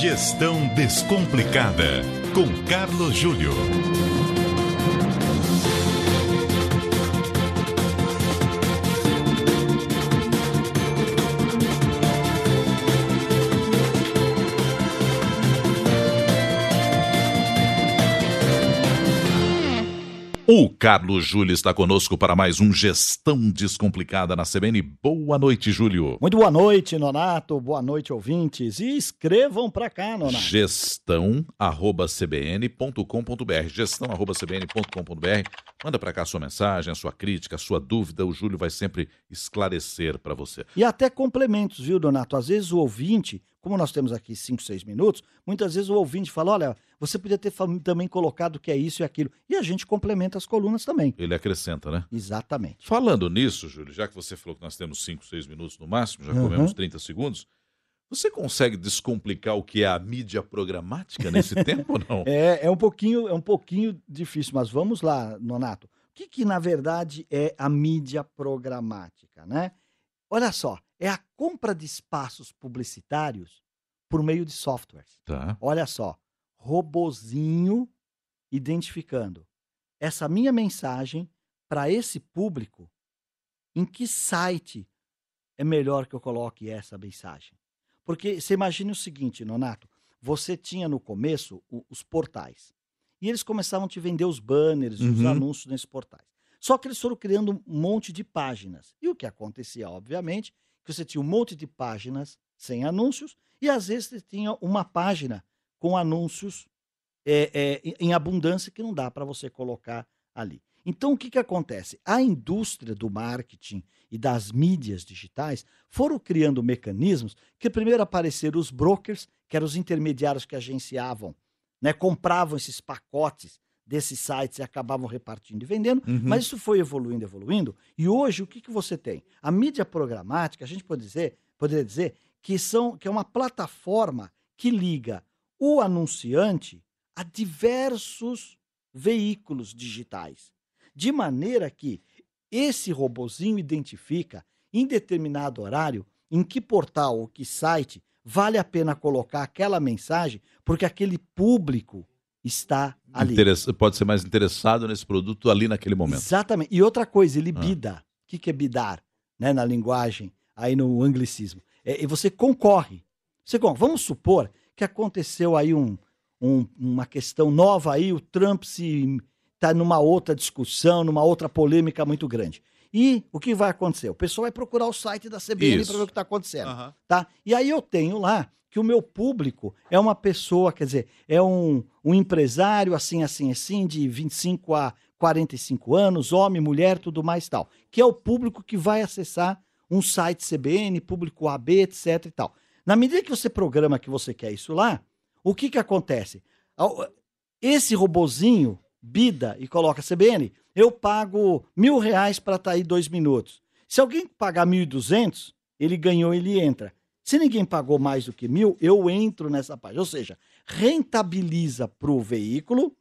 Gestão Descomplicada, com Carlos Júlio. O Carlos Júlio está conosco para mais um Gestão Descomplicada na CBN. Boa noite, Júlio. Muito boa noite, Nonato. Boa noite, ouvintes. E escrevam para cá, Nonato. Gestão@cbn.com.br. Gestão@cbn.com.br. Manda para cá a sua mensagem, a sua crítica, a sua dúvida. O Júlio vai sempre esclarecer para você. E até complementos, viu, Donato? Às vezes o ouvinte, como nós temos aqui 5, 6 minutos, muitas vezes o ouvinte fala: olha, você podia ter também colocado o que é isso e aquilo. E a gente complementa as colunas também. Ele acrescenta, né? Exatamente. Falando nisso, Júlio, já que você falou que nós temos 5, 6 minutos no máximo, já Uhum. comemos 30 segundos, você consegue descomplicar o que é a mídia programática nesse tempo ou não? É, é um pouquinho, é um pouquinho difícil, mas vamos lá, Nonato. O que, que na verdade é a mídia programática, né? Olha só, é a compra de espaços publicitários por meio de softwares. Tá. Olha só, robozinho identificando essa minha mensagem para esse público, em que site é melhor que eu coloque essa mensagem? Porque você imagine o seguinte, Nonato, você tinha no começo o- os portais. E eles começavam a te vender os banners, os Uhum. anúncios nesses portais. Só que eles foram criando um monte de páginas. E o que acontecia, obviamente, que você tinha um monte de páginas sem anúncios e às vezes você tinha uma página com anúncios é, é, em abundância que não dá para você colocar ali. Então, o que, que acontece? A indústria do marketing e das mídias digitais foram criando mecanismos que primeiro apareceram os brokers, que eram os intermediários que agenciavam, né, compravam esses pacotes desses sites e acabavam repartindo e vendendo, Uhum. mas isso foi evoluindo, evoluindo, e hoje o que, que você tem? A mídia programática, a gente pode dizer, poderia dizer que, são, que é uma plataforma que liga o anunciante a diversos veículos digitais. De maneira que esse robozinho identifica em determinado horário em que portal ou que site vale a pena colocar aquela mensagem, porque aquele público está ali. Interessa- Pode ser mais interessado nesse produto ali naquele momento. Exatamente. E outra coisa, ele Ah. bida. O que, que é bidar? Né, na linguagem, aí no anglicismo. É, e você concorre. Você concorre. Vamos supor que aconteceu aí um, um- uma questão nova aí, o Trump se está numa outra discussão, numa outra polêmica muito grande. E o que vai acontecer? O pessoal vai procurar o site da CBN para ver o que está acontecendo Aham. tá? E aí eu tenho lá que o meu público é uma pessoa, quer dizer, é um, um empresário assim, assim, assim, de 25 a 45 anos, homem, mulher, tudo mais tal, que é o público que vai acessar um site CBN, público AB, etc e tal. Na medida que você programa que você quer isso lá, o que que acontece? Esse robozinho bida e coloca CBN, eu pago mil reais para estar aí dois minutos. Se alguém pagar mil e duzentos, ele ganhou, ele entra. Se ninguém pagou mais do que mil, eu entro nessa página. Ou seja, rentabiliza para o veículo,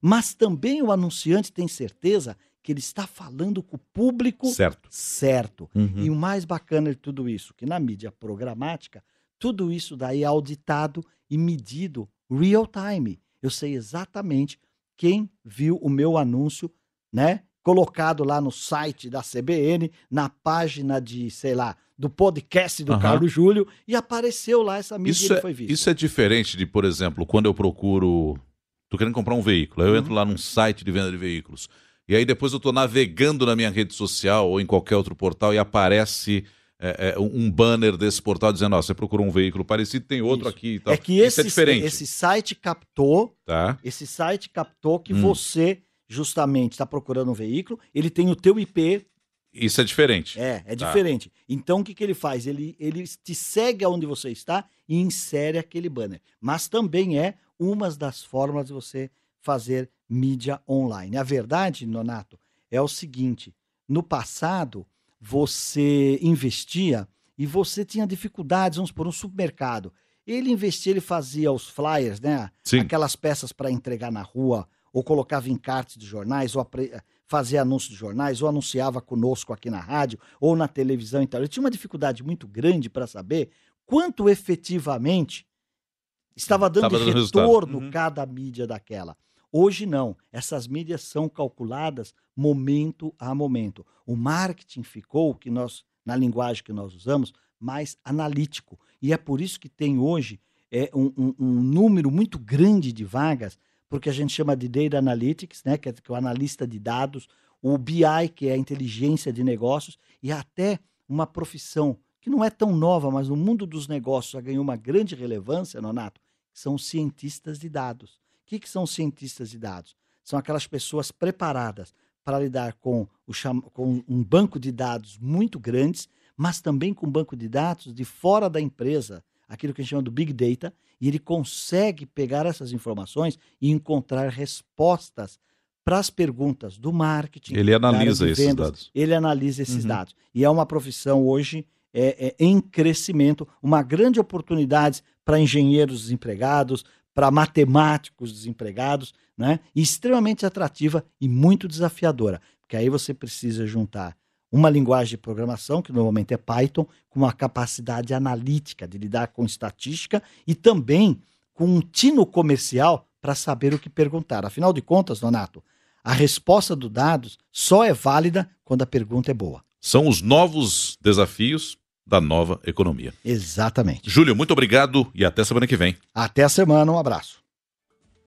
mas também o anunciante tem certeza que ele está falando com o público Certo. certo. Uhum. E o mais bacana de tudo isso, que na mídia programática, tudo isso daí é auditado e medido real time. Eu sei exatamente quem viu o meu anúncio, né? Colocado lá no site da CBN, na página de, sei lá, do podcast do Aham. Carlos Júlio, e apareceu lá essa mídia Isso e é, foi visto. isso é diferente de, por exemplo, quando eu procuro. Tô querendo comprar um veículo. Aí eu Uhum. entro lá num site de venda de veículos. E aí depois eu tô navegando na minha rede social ou em qualquer outro portal e aparece é, é, um banner desse portal dizendo: Ó, você procurou um veículo parecido, tem outro Isso. aqui e tal. É que isso esse, é diferente. esse site captou Tá? Esse site captou que Hum. você justamente está procurando um veículo, ele tem o teu IP, Isso é diferente. é, é Tá. diferente. Então o que, que ele faz? Ele, ele te segue aonde você está e insere aquele banner. Mas também é uma das formas de você fazer mídia online. A verdade, Nonato, é o seguinte: no passado você investia e você tinha dificuldades, vamos por um supermercado. Ele investia, ele fazia os flyers, né? Sim. aquelas peças para entregar na rua, ou colocava em cartes de jornais, ou fazia anúncios de jornais, ou anunciava conosco aqui na rádio, ou na televisão e tal. Ele tinha uma dificuldade muito grande para saber quanto efetivamente Estava dando, Estava dando retorno resultado. cada mídia daquela. Hoje não. Essas mídias são calculadas momento a momento. O marketing ficou, que nós, na linguagem que nós usamos, mais analítico. E é por isso que tem hoje é, um, um- um número muito grande de vagas, porque a gente chama de Data Analytics, né, que é, que é o analista de dados, o BI, que é a inteligência de negócios, e até uma profissão que não é tão nova, mas no mundo dos negócios já ganhou uma grande relevância, Nonato, que são os cientistas de dados. O que, que são cientistas de dados? São aquelas pessoas preparadas para lidar com, o cham- com um banco de dados muito grandes, mas também com um banco de dados de fora da empresa, aquilo que a gente chama do Big Data, e ele consegue pegar essas informações e encontrar respostas para as perguntas do marketing. Ele analisa de esses vendas, dados. Ele analisa esses Uhum. dados. E é uma profissão hoje é, é, em crescimento, uma grande oportunidade para engenheiros desempregados, para matemáticos desempregados, né? E extremamente atrativa e muito desafiadora, porque aí você precisa juntar uma linguagem de programação, que normalmente é Python, com uma capacidade analítica de lidar com estatística e também com um tino comercial para saber o que perguntar. Afinal de contas, Donato, a resposta do dados só é válida quando a pergunta é boa. São os novos desafios da nova economia. Exatamente. Júlio, muito obrigado e até semana que vem. Até a semana, um abraço.